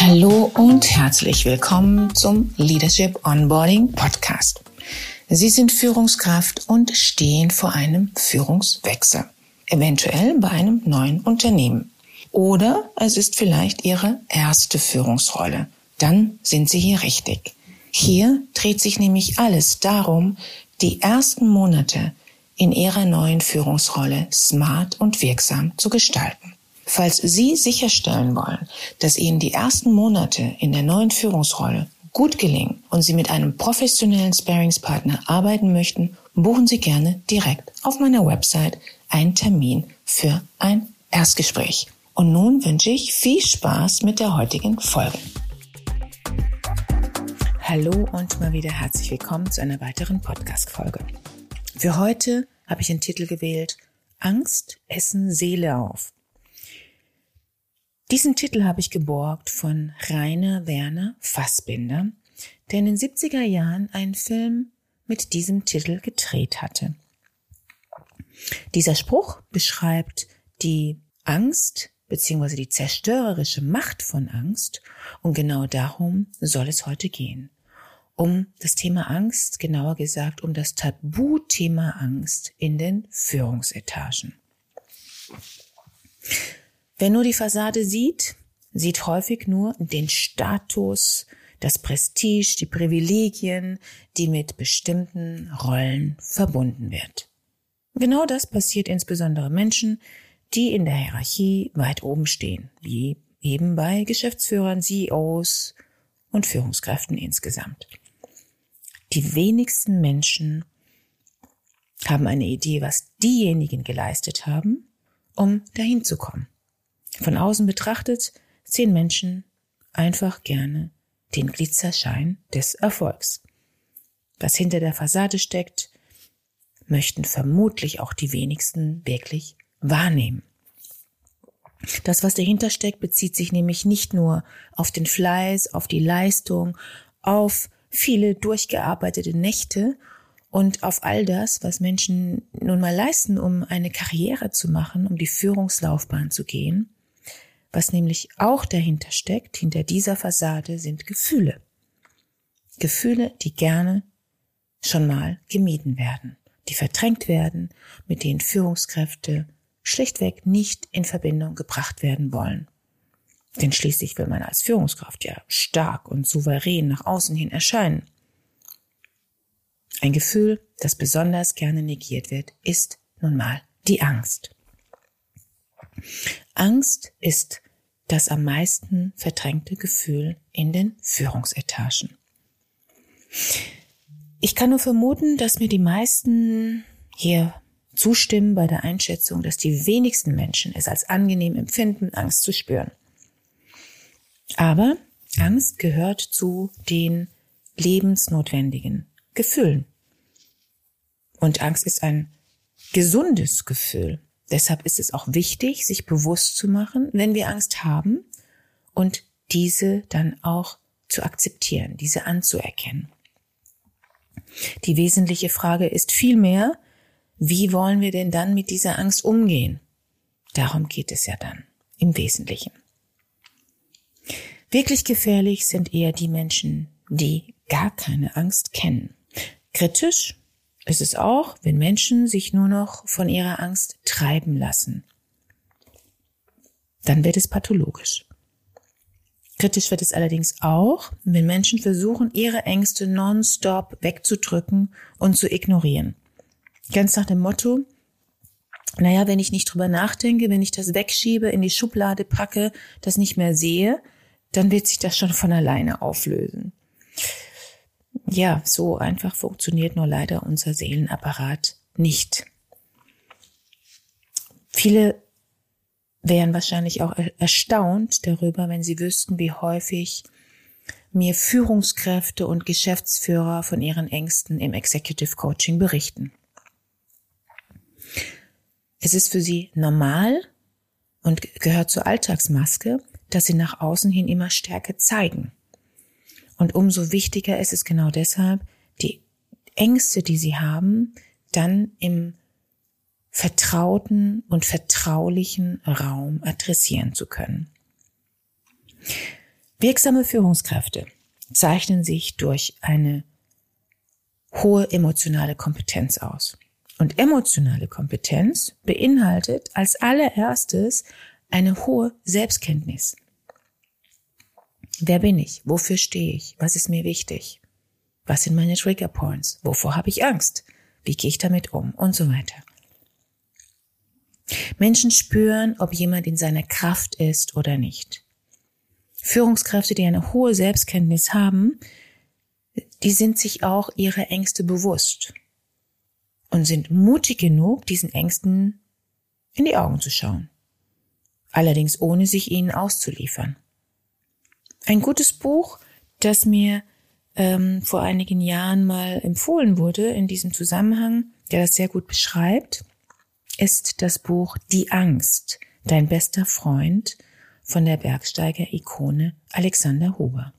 Hallo und herzlich willkommen zum Leadership Onboarding Podcast. Sie sind Führungskraft und stehen vor einem Führungswechsel, eventuell bei einem neuen Unternehmen. Oder es ist vielleicht Ihre erste Führungsrolle. Dann sind Sie hier richtig. Hier dreht sich nämlich alles darum, die ersten Monate in Ihrer neuen Führungsrolle smart und wirksam zu gestalten. Falls Sie sicherstellen wollen, dass Ihnen die ersten Monate in der neuen Führungsrolle gut gelingen und Sie mit einem professionellen Sparingspartner arbeiten möchten, buchen Sie gerne direkt auf meiner Website einen Termin für ein Erstgespräch. Und nun wünsche ich viel Spaß mit der heutigen Folge. Hallo und mal wieder herzlich willkommen zu einer weiteren Podcast-Folge. Für heute habe ich den Titel gewählt Angst essen Seele auf. Diesen Titel habe ich geborgt von Rainer Werner Fassbinder, der in den 70er Jahren einen Film mit diesem Titel gedreht hatte. Dieser Spruch beschreibt die Angst, beziehungsweise die zerstörerische Macht von Angst. Und genau darum soll es heute gehen. Um das Thema Angst, genauer gesagt um das Tabuthema Angst in den Führungsetagen. Wer nur die Fassade sieht, sieht häufig nur den Status, das Prestige, die Privilegien, die mit bestimmten Rollen verbunden wird. Genau das passiert insbesondere Menschen, die in der Hierarchie weit oben stehen, wie eben bei Geschäftsführern, CEOs und Führungskräften insgesamt. Die wenigsten Menschen haben eine Idee, was diejenigen geleistet haben, um dahin zu kommen. Von außen betrachtet sehen Menschen einfach gerne den Glitzerschein des Erfolgs. Was hinter der Fassade steckt, möchten vermutlich auch die wenigsten wirklich wahrnehmen. Das, was dahinter steckt, bezieht sich nämlich nicht nur auf den Fleiß, auf die Leistung, auf viele durchgearbeitete Nächte und auf all das, was Menschen nun mal leisten, um eine Karriere zu machen, um die Führungslaufbahn zu gehen. Was nämlich auch dahinter steckt, hinter dieser Fassade, sind Gefühle. Gefühle, die gerne schon mal gemieden werden, die verdrängt werden, mit denen Führungskräfte schlichtweg nicht in Verbindung gebracht werden wollen. Denn schließlich will man als Führungskraft ja stark und souverän nach außen hin erscheinen. Ein Gefühl, das besonders gerne negiert wird, ist nun mal die Angst. Angst ist das am meisten verdrängte Gefühl in den Führungsetagen. Ich kann nur vermuten, dass mir die meisten hier zustimmen bei der Einschätzung, dass die wenigsten Menschen es als angenehm empfinden, Angst zu spüren. Aber Angst gehört zu den lebensnotwendigen Gefühlen. Und Angst ist ein gesundes Gefühl. Deshalb ist es auch wichtig, sich bewusst zu machen, wenn wir Angst haben und diese dann auch zu akzeptieren, diese anzuerkennen. Die wesentliche Frage ist vielmehr, wie wollen wir denn dann mit dieser Angst umgehen? Darum geht es ja dann im Wesentlichen. Wirklich gefährlich sind eher die Menschen, die gar keine Angst kennen. Kritisch ist es auch, wenn Menschen sich nur noch von ihrer Angst treiben lassen. Dann wird es pathologisch. Kritisch wird es allerdings auch, wenn Menschen versuchen, ihre Ängste nonstop wegzudrücken und zu ignorieren. Ganz nach dem Motto, naja, wenn ich nicht drüber nachdenke, wenn ich das wegschiebe, in die Schublade packe, das nicht mehr sehe, dann wird sich das schon von alleine auflösen. Ja, so einfach funktioniert nur leider unser Seelenapparat nicht. Viele wären wahrscheinlich auch erstaunt darüber, wenn sie wüssten, wie häufig mir Führungskräfte und Geschäftsführer von ihren Ängsten im Executive Coaching berichten. Es ist für sie normal und gehört zur Alltagsmaske, dass sie nach außen hin immer Stärke zeigen. Und umso wichtiger ist es genau deshalb, die Ängste, die sie haben, dann im vertrauten und vertraulichen Raum adressieren zu können. Wirksame Führungskräfte zeichnen sich durch eine hohe emotionale Kompetenz aus. Und emotionale Kompetenz beinhaltet als allererstes eine hohe Selbstkenntnis. Wer bin ich? Wofür stehe ich? Was ist mir wichtig? Was sind meine Trigger Points? Wovor habe ich Angst? Wie gehe ich damit um? Und so weiter. Menschen spüren, ob jemand in seiner Kraft ist oder nicht. Führungskräfte, die eine hohe Selbstkenntnis haben, die sind sich auch ihrer Ängste bewusst und sind mutig genug, diesen Ängsten in die Augen zu schauen. Allerdings ohne sich ihnen auszuliefern. Ein gutes Buch, das mir ähm, vor einigen Jahren mal empfohlen wurde in diesem Zusammenhang, der das sehr gut beschreibt, ist das Buch Die Angst, dein bester Freund von der Bergsteiger-Ikone Alexander Huber.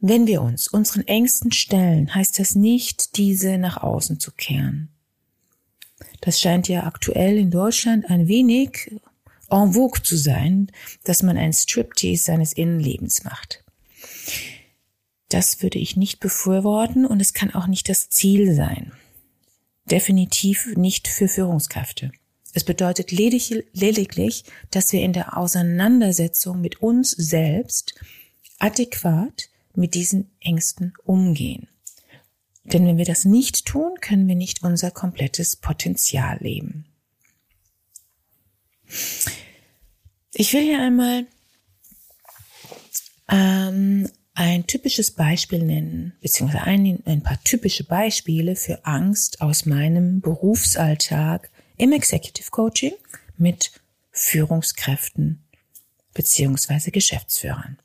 Wenn wir uns unseren Ängsten stellen, heißt das nicht, diese nach außen zu kehren. Das scheint ja aktuell in Deutschland ein wenig en vogue zu sein, dass man ein Striptease seines Innenlebens macht. Das würde ich nicht befürworten und es kann auch nicht das Ziel sein. Definitiv nicht für Führungskräfte. Es bedeutet lediglich, dass wir in der Auseinandersetzung mit uns selbst adäquat mit diesen Ängsten umgehen. Denn wenn wir das nicht tun, können wir nicht unser komplettes Potenzial leben. Ich will hier einmal ähm, ein typisches Beispiel nennen, beziehungsweise ein, ein paar typische Beispiele für Angst aus meinem Berufsalltag im Executive Coaching mit Führungskräften beziehungsweise Geschäftsführern.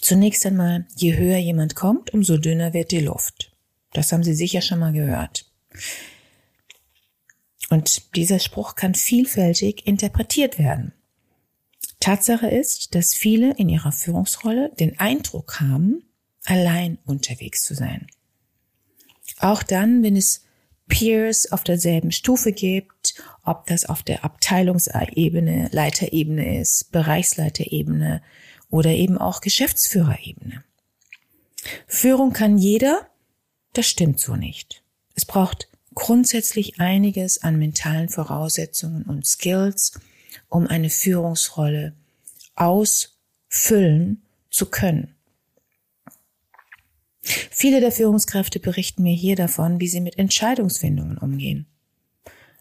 Zunächst einmal, je höher jemand kommt, umso dünner wird die Luft. Das haben Sie sicher schon mal gehört. Und dieser Spruch kann vielfältig interpretiert werden. Tatsache ist, dass viele in ihrer Führungsrolle den Eindruck haben, allein unterwegs zu sein. Auch dann, wenn es Peers auf derselben Stufe gibt, ob das auf der Abteilungsebene, Leiterebene ist, Bereichsleiterebene oder eben auch Geschäftsführerebene. Führung kann jeder, das stimmt so nicht. Es braucht grundsätzlich einiges an mentalen Voraussetzungen und Skills, um eine Führungsrolle ausfüllen zu können. Viele der Führungskräfte berichten mir hier davon, wie sie mit Entscheidungsfindungen umgehen.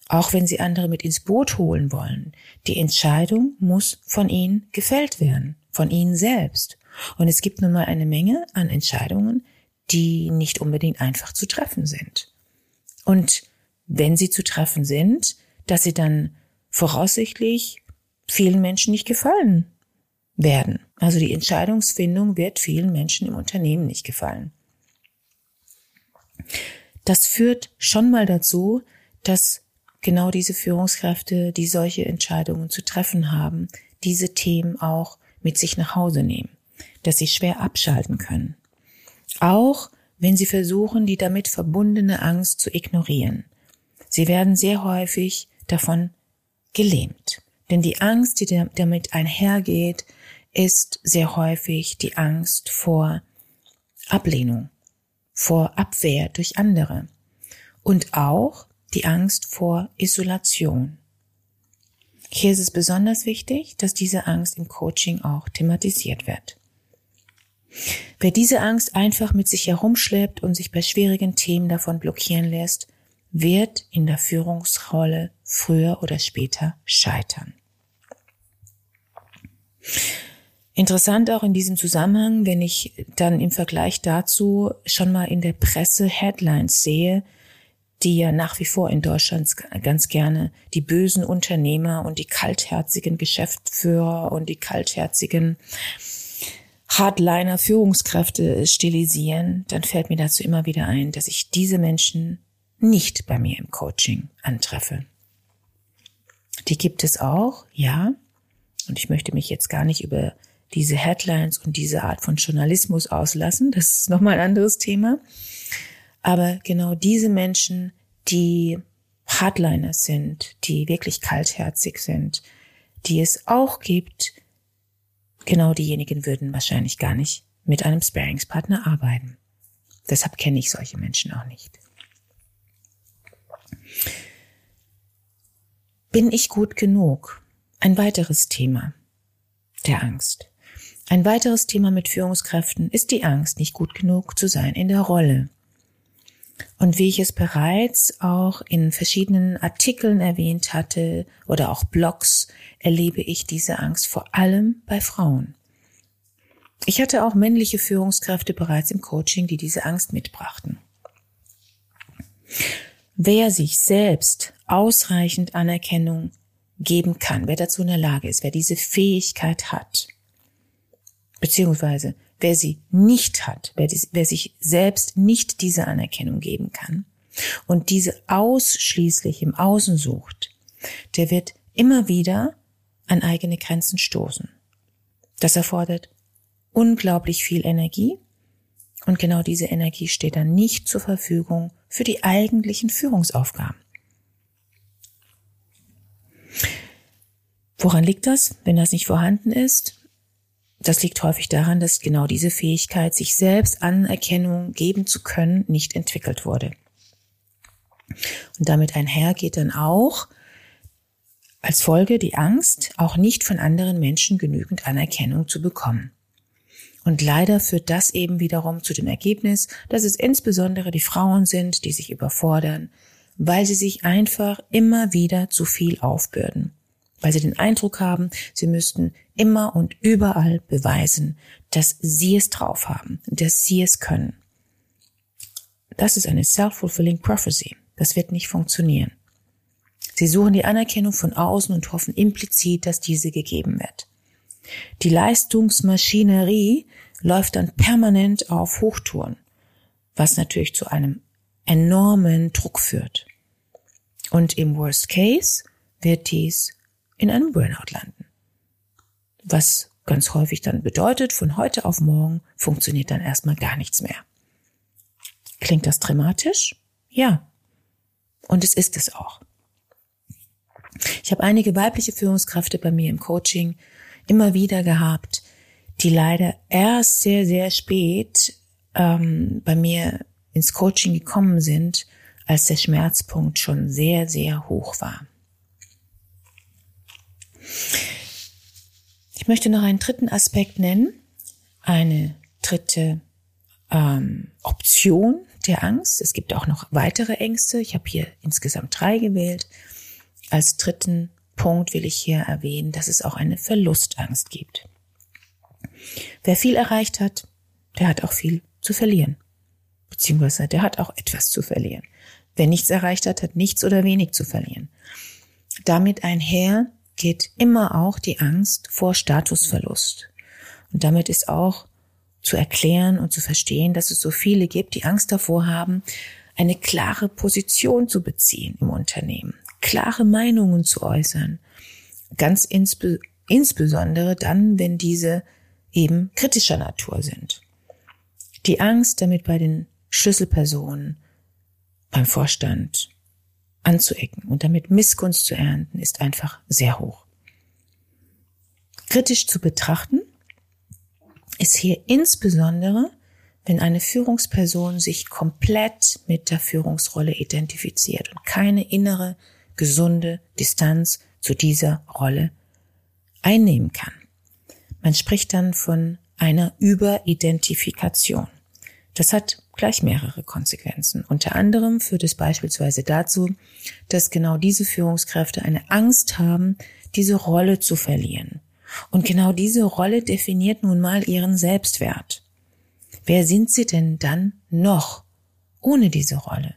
Auch wenn sie andere mit ins Boot holen wollen, die Entscheidung muss von ihnen gefällt werden von ihnen selbst. Und es gibt nun mal eine Menge an Entscheidungen, die nicht unbedingt einfach zu treffen sind. Und wenn sie zu treffen sind, dass sie dann voraussichtlich vielen Menschen nicht gefallen werden. Also die Entscheidungsfindung wird vielen Menschen im Unternehmen nicht gefallen. Das führt schon mal dazu, dass genau diese Führungskräfte, die solche Entscheidungen zu treffen haben, diese Themen auch mit sich nach Hause nehmen, dass sie schwer abschalten können. Auch wenn sie versuchen, die damit verbundene Angst zu ignorieren. Sie werden sehr häufig davon gelähmt. Denn die Angst, die damit einhergeht, ist sehr häufig die Angst vor Ablehnung, vor Abwehr durch andere und auch die Angst vor Isolation. Hier ist es besonders wichtig, dass diese Angst im Coaching auch thematisiert wird. Wer diese Angst einfach mit sich herumschleppt und sich bei schwierigen Themen davon blockieren lässt, wird in der Führungsrolle früher oder später scheitern. Interessant auch in diesem Zusammenhang, wenn ich dann im Vergleich dazu schon mal in der Presse Headlines sehe, die ja nach wie vor in Deutschland ganz gerne die bösen Unternehmer und die kaltherzigen Geschäftsführer und die kaltherzigen Hardliner Führungskräfte stilisieren, dann fällt mir dazu immer wieder ein, dass ich diese Menschen nicht bei mir im Coaching antreffe. Die gibt es auch, ja. Und ich möchte mich jetzt gar nicht über diese Headlines und diese Art von Journalismus auslassen. Das ist nochmal ein anderes Thema. Aber genau diese Menschen, die Hardliners sind, die wirklich kaltherzig sind, die es auch gibt, genau diejenigen würden wahrscheinlich gar nicht mit einem Sparingspartner arbeiten. Deshalb kenne ich solche Menschen auch nicht. Bin ich gut genug? Ein weiteres Thema der Angst. Ein weiteres Thema mit Führungskräften ist die Angst, nicht gut genug zu sein in der Rolle. Und wie ich es bereits auch in verschiedenen Artikeln erwähnt hatte oder auch Blogs, erlebe ich diese Angst vor allem bei Frauen. Ich hatte auch männliche Führungskräfte bereits im Coaching, die diese Angst mitbrachten. Wer sich selbst ausreichend Anerkennung geben kann, wer dazu in der Lage ist, wer diese Fähigkeit hat, beziehungsweise wer sie nicht hat, wer, die, wer sich selbst nicht diese Anerkennung geben kann und diese ausschließlich im Außen sucht, der wird immer wieder an eigene Grenzen stoßen. Das erfordert unglaublich viel Energie und genau diese Energie steht dann nicht zur Verfügung für die eigentlichen Führungsaufgaben. Woran liegt das, wenn das nicht vorhanden ist? Das liegt häufig daran, dass genau diese Fähigkeit, sich selbst Anerkennung geben zu können, nicht entwickelt wurde. Und damit einher geht dann auch als Folge die Angst, auch nicht von anderen Menschen genügend Anerkennung zu bekommen. Und leider führt das eben wiederum zu dem Ergebnis, dass es insbesondere die Frauen sind, die sich überfordern, weil sie sich einfach immer wieder zu viel aufbürden weil sie den Eindruck haben, sie müssten immer und überall beweisen, dass sie es drauf haben, dass sie es können. Das ist eine self-fulfilling prophecy. Das wird nicht funktionieren. Sie suchen die Anerkennung von außen und hoffen implizit, dass diese gegeben wird. Die Leistungsmaschinerie läuft dann permanent auf Hochtouren, was natürlich zu einem enormen Druck führt. Und im Worst Case wird dies in einem Burnout landen. Was ganz häufig dann bedeutet, von heute auf morgen funktioniert dann erstmal gar nichts mehr. Klingt das dramatisch? Ja. Und es ist es auch. Ich habe einige weibliche Führungskräfte bei mir im Coaching immer wieder gehabt, die leider erst sehr, sehr spät ähm, bei mir ins Coaching gekommen sind, als der Schmerzpunkt schon sehr, sehr hoch war. Ich möchte noch einen dritten Aspekt nennen, eine dritte ähm, Option der Angst. Es gibt auch noch weitere Ängste. Ich habe hier insgesamt drei gewählt. Als dritten Punkt will ich hier erwähnen, dass es auch eine Verlustangst gibt. Wer viel erreicht hat, der hat auch viel zu verlieren. Beziehungsweise der hat auch etwas zu verlieren. Wer nichts erreicht hat, hat nichts oder wenig zu verlieren. Damit einher geht immer auch die Angst vor Statusverlust. Und damit ist auch zu erklären und zu verstehen, dass es so viele gibt, die Angst davor haben, eine klare Position zu beziehen im Unternehmen, klare Meinungen zu äußern. Ganz insbe insbesondere dann, wenn diese eben kritischer Natur sind. Die Angst, damit bei den Schlüsselpersonen, beim Vorstand, anzuecken und damit Missgunst zu ernten, ist einfach sehr hoch. Kritisch zu betrachten ist hier insbesondere, wenn eine Führungsperson sich komplett mit der Führungsrolle identifiziert und keine innere, gesunde Distanz zu dieser Rolle einnehmen kann. Man spricht dann von einer Überidentifikation. Das hat gleich mehrere Konsequenzen. Unter anderem führt es beispielsweise dazu, dass genau diese Führungskräfte eine Angst haben, diese Rolle zu verlieren. Und genau diese Rolle definiert nun mal ihren Selbstwert. Wer sind sie denn dann noch ohne diese Rolle?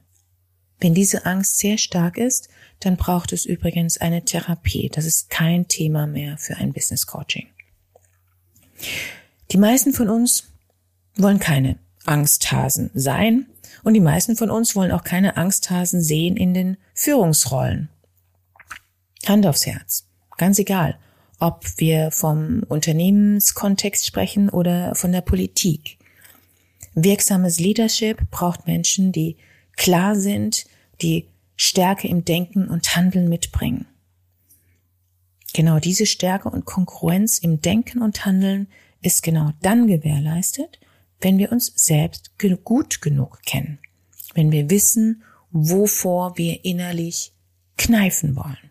Wenn diese Angst sehr stark ist, dann braucht es übrigens eine Therapie. Das ist kein Thema mehr für ein Business Coaching. Die meisten von uns wollen keine Angsthasen sein und die meisten von uns wollen auch keine Angsthasen sehen in den Führungsrollen. Hand aufs Herz. Ganz egal, ob wir vom Unternehmenskontext sprechen oder von der Politik. Wirksames Leadership braucht Menschen, die klar sind, die Stärke im Denken und Handeln mitbringen. Genau diese Stärke und Konkurrenz im Denken und Handeln ist genau dann gewährleistet, wenn wir uns selbst gut genug kennen, wenn wir wissen, wovor wir innerlich kneifen wollen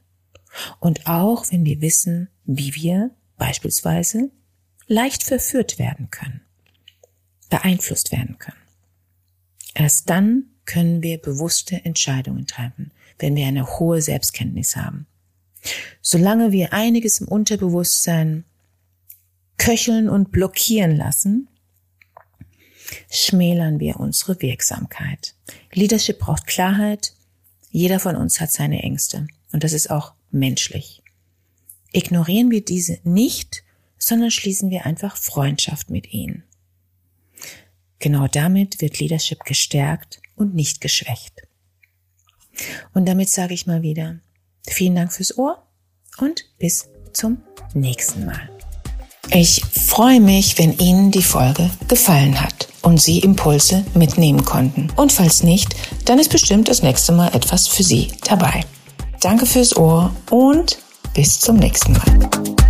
und auch wenn wir wissen, wie wir beispielsweise leicht verführt werden können, beeinflusst werden können. Erst dann können wir bewusste Entscheidungen treffen, wenn wir eine hohe Selbstkenntnis haben. Solange wir einiges im Unterbewusstsein köcheln und blockieren lassen, schmälern wir unsere Wirksamkeit. Leadership braucht Klarheit. Jeder von uns hat seine Ängste. Und das ist auch menschlich. Ignorieren wir diese nicht, sondern schließen wir einfach Freundschaft mit ihnen. Genau damit wird Leadership gestärkt und nicht geschwächt. Und damit sage ich mal wieder, vielen Dank fürs Ohr und bis zum nächsten Mal. Ich freue mich, wenn Ihnen die Folge gefallen hat und Sie Impulse mitnehmen konnten. Und falls nicht, dann ist bestimmt das nächste Mal etwas für Sie dabei. Danke fürs Ohr und bis zum nächsten Mal.